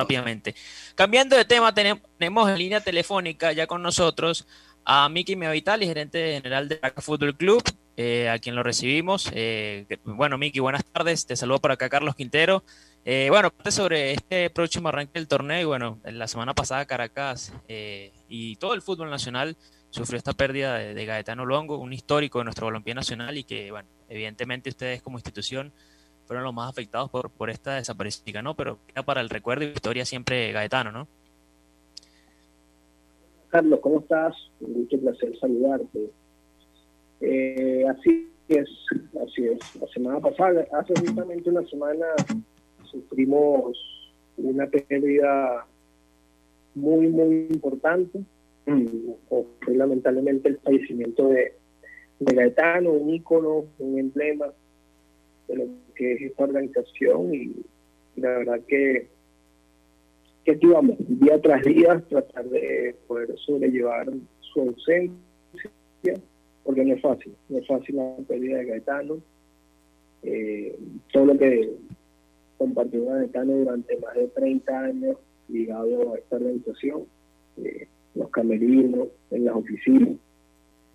rápidamente. Cambiando de tema, tenemos en línea telefónica ya con nosotros a Miki Meavitali, gerente general de Acá Fútbol Club, eh, a quien lo recibimos. Eh, bueno, Miki, buenas tardes. Te saludo por acá, Carlos Quintero. Eh, bueno, sobre este próximo arranque del torneo, y bueno, la semana pasada Caracas y todo el fútbol nacional sufrió esta pérdida de, Gaetano Longo, un histórico de nuestro balompié nacional y que, bueno, evidentemente ustedes como institución fueron los más afectados por, por esta desaparición, ¿no? Pero queda para el recuerdo y historia siempre Gaetano, ¿no? Carlos, ¿cómo estás? Mucho placer saludarte. Eh, así es, así es. La semana pasada, hace justamente una semana, sufrimos una pérdida muy, muy importante. Fue lamentablemente el fallecimiento de Gaetano, un ícono, un emblema de lo que es esta organización y la verdad que que aquí vamos, día tras día, tratar de poder sobrellevar su ausencia, porque no es fácil, no es fácil la pérdida de Gaetano. Eh, todo lo que compartió Gaetano durante más de 30 años ligado a esta organización, eh, los camerinos, en las oficinas.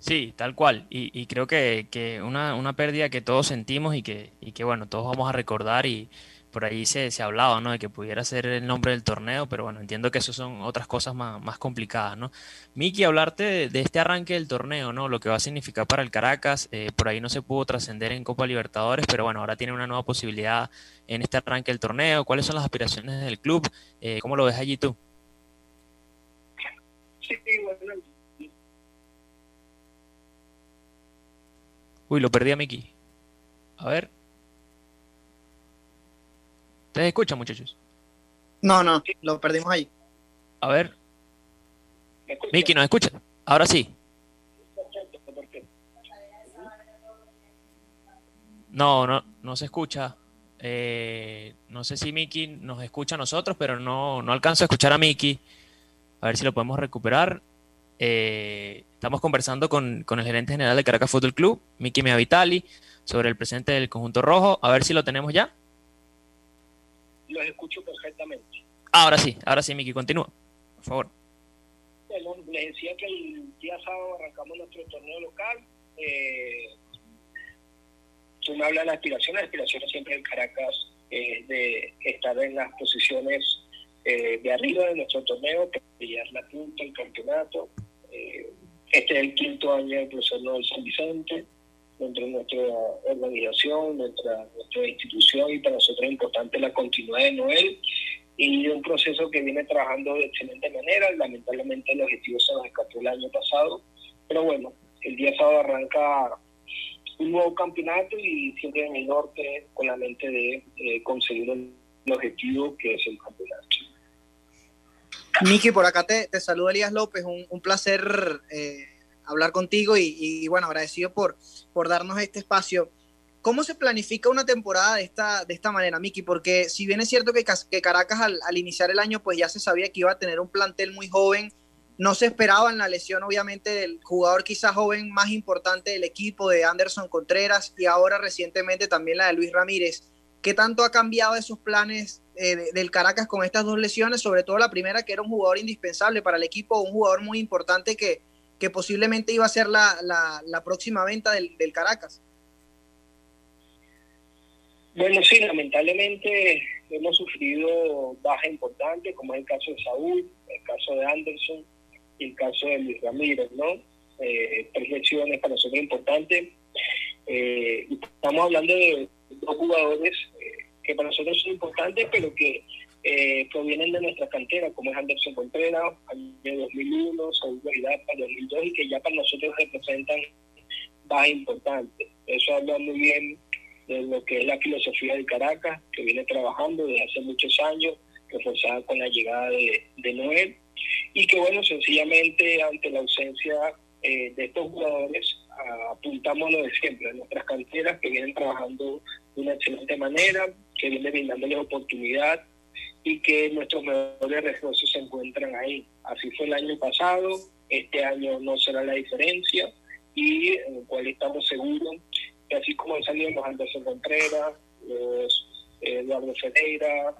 Sí, tal cual. Y, creo que, que una, una pérdida que todos sentimos y que, y bueno, todos vamos a recordar y, por ahí se, se hablaba, ¿no? De que pudiera ser el nombre del torneo, pero bueno, entiendo que eso son otras cosas más, más complicadas, ¿no? Miki, hablarte de, este arranque del torneo, ¿no? Lo que va a significar para el Caracas, eh, por ahí no se pudo trascender en Copa Libertadores, pero bueno, ahora tiene una nueva posibilidad en este arranque del torneo. ¿Cuáles son las aspiraciones del club? Eh, ¿Cómo lo ves allí tú? Sí, bueno. Uy, lo perdí a Miki. A ver. ¿Ustedes escuchan, muchachos? No, no, lo perdimos ahí. A ver. Miki, ¿nos escucha? Ahora sí. No, no, no se escucha. Eh, no sé si Miki nos escucha a nosotros, pero no, no alcanzo a escuchar a Miki. A ver si lo podemos recuperar. Eh, estamos conversando con, con, el gerente general de Caracas Fútbol Club, Miki Meavitali, sobre el presente del conjunto rojo. A ver si lo tenemos ya los escucho perfectamente. Ahora sí, ahora sí, Miki, continúa, por favor. Bueno, les decía que el día sábado arrancamos nuestro torneo local. Eh, tú me hablas de las aspiraciones, las aspiraciones siempre en Caracas eh, de estar en las posiciones eh, de arriba de nuestro torneo, pelear la punta, el campeonato. Eh, este es el quinto año del profesor Noel San Vicente dentro de nuestra organización, nuestra, institución y para nosotros es importante la continuidad de Noel y un proceso que viene trabajando de excelente manera. Lamentablemente el objetivo se nos escapó el año pasado, pero bueno, el día sábado arranca un nuevo campeonato y siempre en el norte con la mente de conseguir el, objetivo que es el campeonato. Miki, por acá te, te saluda Elías López, un, placer eh, hablar contigo y, bueno, agradecido por, por darnos este espacio. ¿Cómo se planifica una temporada de esta, de esta manera, Miki? Porque si bien es cierto que, que Caracas al, iniciar el año pues ya se sabía que iba a tener un plantel muy joven, no se esperaba en la lesión obviamente del jugador quizás joven más importante del equipo, de Anderson Contreras, y ahora recientemente también la de Luis Ramírez. ¿Qué tanto ha cambiado esos planes eh, del Caracas con estas dos lesiones? Sobre todo la primera, que era un jugador indispensable para el equipo, un jugador muy importante que, que posiblemente iba a ser la, la, próxima venta del, del, Caracas. Bueno, sí, lamentablemente hemos sufrido bajas importantes, como es el caso de Saúl, el caso de Anderson y el caso de Luis Ramírez, ¿no? Eh, tres lesiones para nosotros importantes. Eh, estamos hablando de dos jugadores eh, que para nosotros son importantes, pero que eh, provienen de nuestra cantera, como es Anderson Contreras, año 2001, Saúl para 2002, y que ya para nosotros representan bajas importantes. Eso habla muy bien de lo que es la filosofía de Caracas, que viene trabajando desde hace muchos años, reforzada con la llegada de, de Noel, y que bueno, sencillamente ante la ausencia eh, de estos jugadores, apuntamos lo de siempre, nuestras canteras que vienen trabajando de una excelente manera, que vienen brindándoles oportunidad y que nuestros mejores refuerzos se encuentran ahí. Así fue el año pasado, este año no será la diferencia y en el cual estamos seguros que así como han salido los Anderson Contreras, los eh, Eduardo Ferreira,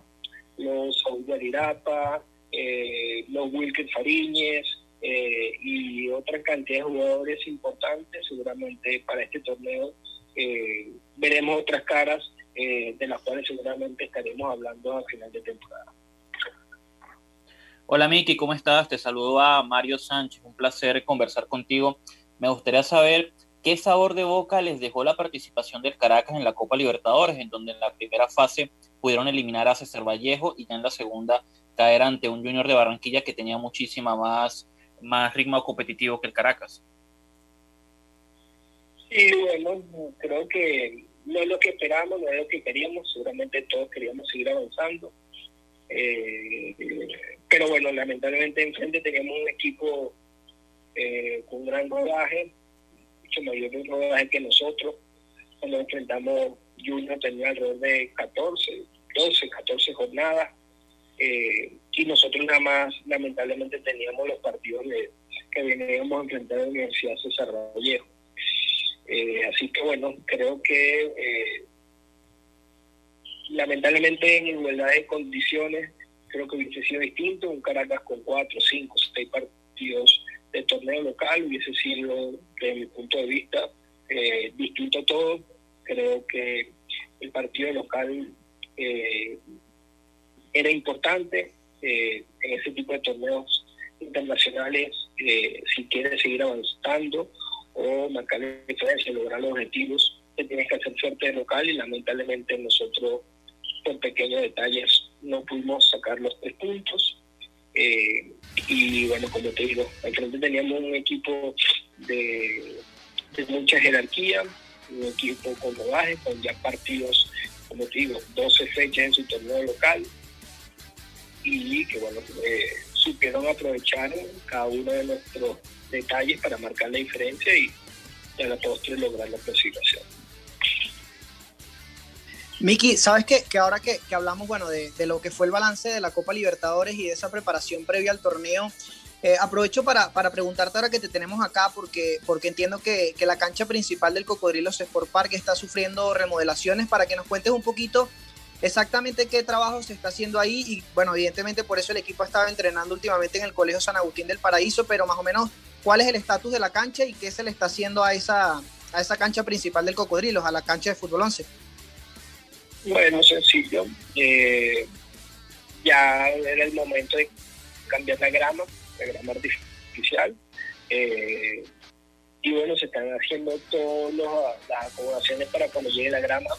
los Saúl Arirapa, eh, los Wilker Fariñez eh, y otra cantidad de jugadores importantes. Seguramente para este torneo eh, veremos otras caras de las cuales seguramente estaremos hablando a final de temporada. Hola Miki, ¿cómo estás? Te saludo a Mario Sánchez, un placer conversar contigo. Me gustaría saber qué sabor de boca les dejó la participación del Caracas en la Copa Libertadores, en donde en la primera fase pudieron eliminar a César Vallejo y ya en la segunda caer ante un Junior de Barranquilla que tenía muchísima más, más ritmo competitivo que el Caracas. Sí, bueno, creo que no es lo que esperábamos, no es lo que queríamos, seguramente todos queríamos seguir avanzando. Eh, pero bueno, lamentablemente enfrente teníamos un equipo eh, con gran rodaje, mucho mayor rodaje que nosotros. Cuando enfrentamos Junior tenía alrededor de 14, 12, 14 jornadas. Eh, y nosotros nada más, lamentablemente, teníamos los partidos que veníamos a enfrentar a la Universidad César Vallejo. Eh, así que bueno, creo que eh, lamentablemente en igualdad de condiciones creo que hubiese sido distinto, un Caracas con cuatro, cinco, seis partidos de torneo local hubiese sido, desde mi punto de vista, distinto todo. Creo que el partido local eh, era importante eh, en ese tipo de torneos internacionales eh, si quieres seguir avanzando o marcar diferencia, lograr los objetivos, te tienes que hacer suerte de local y lamentablemente nosotros por pequeños detalles no pudimos sacar los tres puntos. y bueno, como te digo, al frente teníamos un equipo de, de mucha jerarquía, un equipo con rodaje, con ya partidos como te digo, 12 fechas en su torneo local y que bueno, eh, supieron aprovechar cada uno de nuestros detalles para marcar la diferencia y, a la postre lograr la clasificación. Miki, ¿sabes? Que ahora que, hablamos, bueno, de, de, lo que fue el balance de la Copa Libertadores y de esa preparación previa al torneo, eh, aprovecho para, para, preguntarte ahora que te tenemos acá, porque, porque entiendo que, que, la cancha principal del Cocodrilos Sport Park está sufriendo remodelaciones, para que nos cuentes un poquito exactamente qué trabajo se está haciendo ahí. Y bueno, evidentemente por eso el equipo ha estado entrenando últimamente en el Colegio San Agustín del Paraíso, pero más o menos, ¿cuál es el estatus de la cancha y qué se le está haciendo a esa, a esa cancha principal del Cocodrilos, a la cancha de fútbol 11? Bueno, sencillo. Eh, ya era el momento de cambiar la grama de grama artificial. Eh, y bueno, se están haciendo todas las acomodaciones para cuando llegue la grama,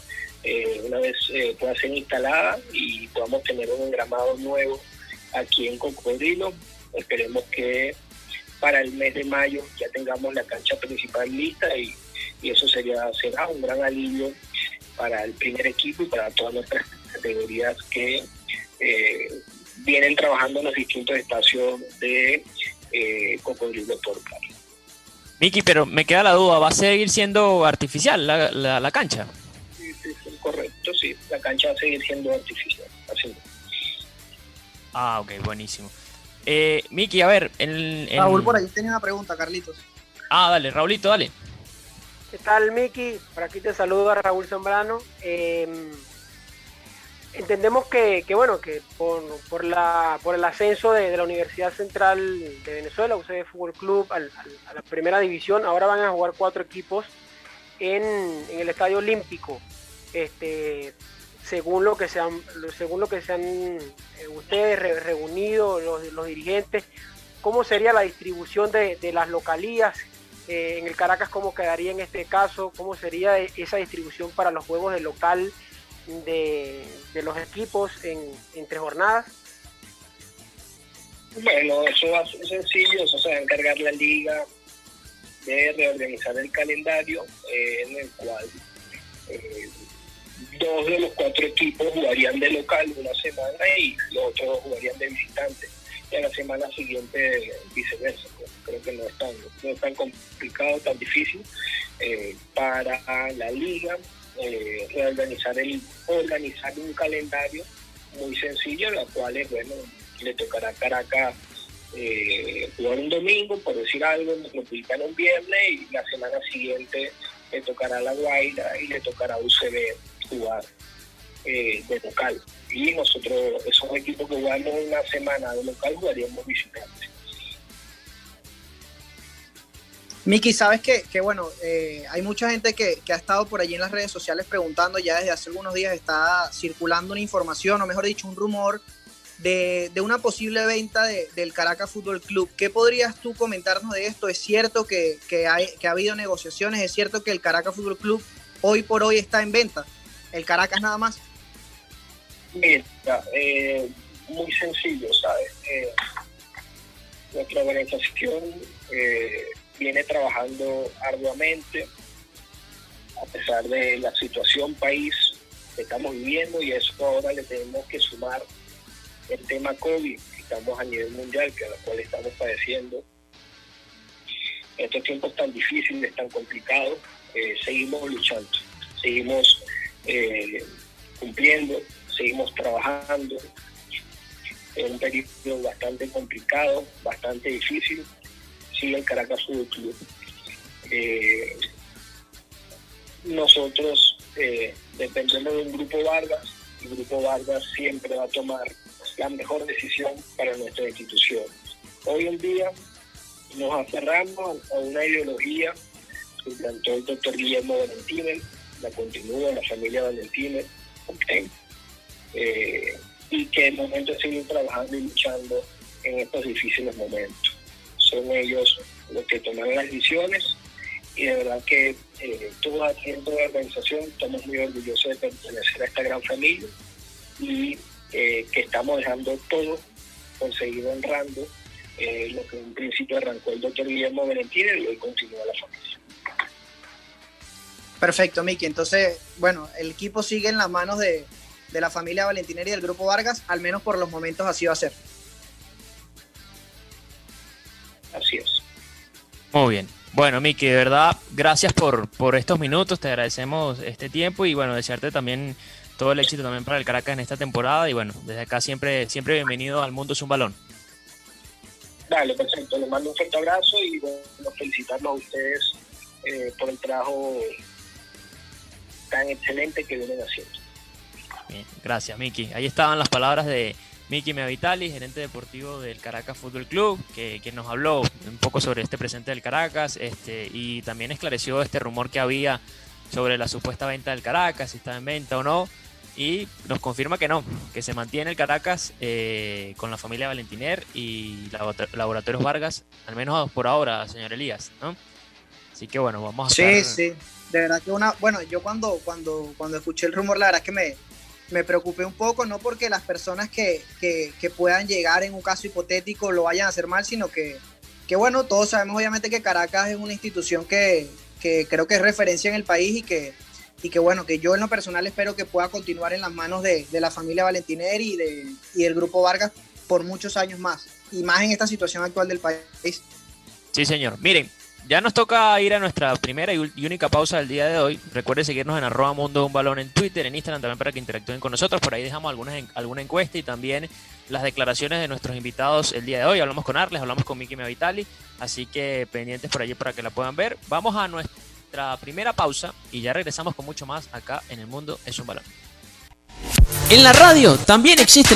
eh, una vez eh, pueda ser instalada y podamos tener un gramado nuevo aquí en Cocodrilo. Esperemos que para el mes de mayo ya tengamos la cancha principal lista y, eso sería será un gran alivio para el primer equipo y para todas nuestras categorías que vienen trabajando en los distintos espacios de eh, cocodrilo por Miki, pero me queda la duda, ¿va a seguir siendo artificial la, la, cancha? Cancha va a seguir siendo artificial, así. Ah, ok, buenísimo. Eh, Miki, a ver, en, Raúl por ahí tenía una pregunta, Carlitos. Ah, dale, Raulito, dale. ¿Qué tal, Miki? Por aquí te saludo a Raúl Zambrano. Eh, entendemos que, bueno, que por, por, la, por el ascenso de, la Universidad Central de Venezuela, UCB Fútbol Club, a la primera división, ahora van a jugar cuatro equipos en, el Estadio Olímpico. Este, según lo que se han, según lo que se han eh, ustedes reunido, los, los, dirigentes, ¿cómo sería la distribución de, las localías? Eh, en el Caracas, ¿cómo quedaría en este caso? ¿Cómo sería esa distribución para los juegos de local? de, los equipos en, entre jornadas? Bueno, eso va a ser sencillo, eso se va a encargar la liga de reorganizar el calendario eh, en el cual dos de los cuatro equipos jugarían de local una semana y los otros jugarían de visitante. Y a la semana siguiente viceversa. Pues, creo que no es tan, no es tan complicado, tan difícil eh, para la liga eh, reorganizar el, organizar un calendario muy sencillo, la cual es, bueno, le tocará Caracas eh, jugar un domingo, por decir algo, Metropolitano un viernes y la semana siguiente le tocará La Guaira y le tocará a UCB jugar eh, de local. Y nosotros, esos equipos que jugamos una semana de local, jugaríamos visitantes. Miki, sabes que, que bueno, eh, hay mucha gente que, que, ha estado por allí en las redes sociales preguntando, ya desde hace algunos días está circulando una información, o mejor dicho, un rumor de, de una posible venta de, del Caracas Fútbol Club. ¿Qué podrías tú comentarnos de esto? ¿Es cierto que, que, hay, que ha habido negociaciones? ¿Es cierto que el Caracas Fútbol Club hoy por hoy está en venta? ¿El Caracas nada más? Mira, eh, muy sencillo, ¿sabes? Eh, nuestra organización eh, viene trabajando arduamente a pesar de la situación país que estamos viviendo y eso ahora le tenemos que sumar el tema COVID que estamos a nivel mundial, que a la cual estamos padeciendo. Estos tiempos tan difíciles, tan complicados, eh, seguimos luchando, seguimos eh, cumpliendo, seguimos trabajando. Es un periodo bastante complicado, bastante difícil. Sigue el Caracas Fútbol Club. Eh, nosotros eh, dependemos de un grupo Vargas. El grupo Vargas siempre va a tomar la mejor decisión para nuestra institución. Hoy en día nos aferramos a una ideología que implantó el doctor Guillermo Valentínez, la continúa la familia Valentínez, ¿okay? eh, y que el momento de seguir trabajando y luchando en estos difíciles momentos. Son ellos los que toman las decisiones y de verdad que eh, toda dentro de la organización estamos muy orgullosos de pertenecer a esta gran familia y eh, que estamos dejando todo por seguir honrando eh, lo que en un principio arrancó el doctor Guillermo Valentín y hoy continúa la familia. Perfecto, Miki. Entonces, bueno, el equipo sigue en las manos de, de la familia Valentineri y del grupo Vargas, al menos por los momentos así va a ser. Así es. Muy bien. Bueno, Miki, de verdad, gracias por, por estos minutos, te agradecemos este tiempo y bueno, desearte también todo el éxito también para el Caracas en esta temporada y bueno, desde acá siempre, siempre bienvenido al Mundo es un Balón. Dale, perfecto, les mando un fuerte abrazo y bueno, felicitarlos a ustedes eh, por el trabajo tan excelente que vienen haciendo. Bien, gracias Miki. Ahí estaban las palabras de Miki Meavitali, gerente deportivo del Caracas Fútbol Club, que, que, nos habló un poco sobre este presente del Caracas este, y también esclareció este rumor que había sobre la supuesta venta del Caracas, si está en venta o no, y nos confirma que no, que se mantiene el Caracas eh, con la familia Valentiner y Laboratorios Vargas, al menos por ahora, señor Elías, ¿no? Así que bueno, vamos a... Sí, estar... sí, de verdad que una... Bueno, yo cuando, cuando, cuando escuché el rumor, la verdad es que me me preocupé un poco, no porque las personas que, que, que, puedan llegar en un caso hipotético lo vayan a hacer mal, sino que, que bueno, todos sabemos obviamente que Caracas es una institución que, que creo que es referencia en el país y que, y que bueno, que yo en lo personal espero que pueda continuar en las manos de, de la familia Valentineri y, de, y del grupo Vargas por muchos años más, y más en esta situación actual del país. Sí, señor. Miren, ya nos toca ir a nuestra primera y única pausa del día de hoy. Recuerden seguirnos en arroba mundo un balón en Twitter, en Instagram también para que interactúen con nosotros. Por ahí dejamos algunas, alguna encuesta y también las declaraciones de nuestros invitados el día de hoy. Hablamos con Arles, hablamos con Miki Meavitali, así que pendientes por allí para que la puedan ver. Vamos a nuestra primera pausa y ya regresamos con mucho más acá en el mundo es un balón. En la radio también existe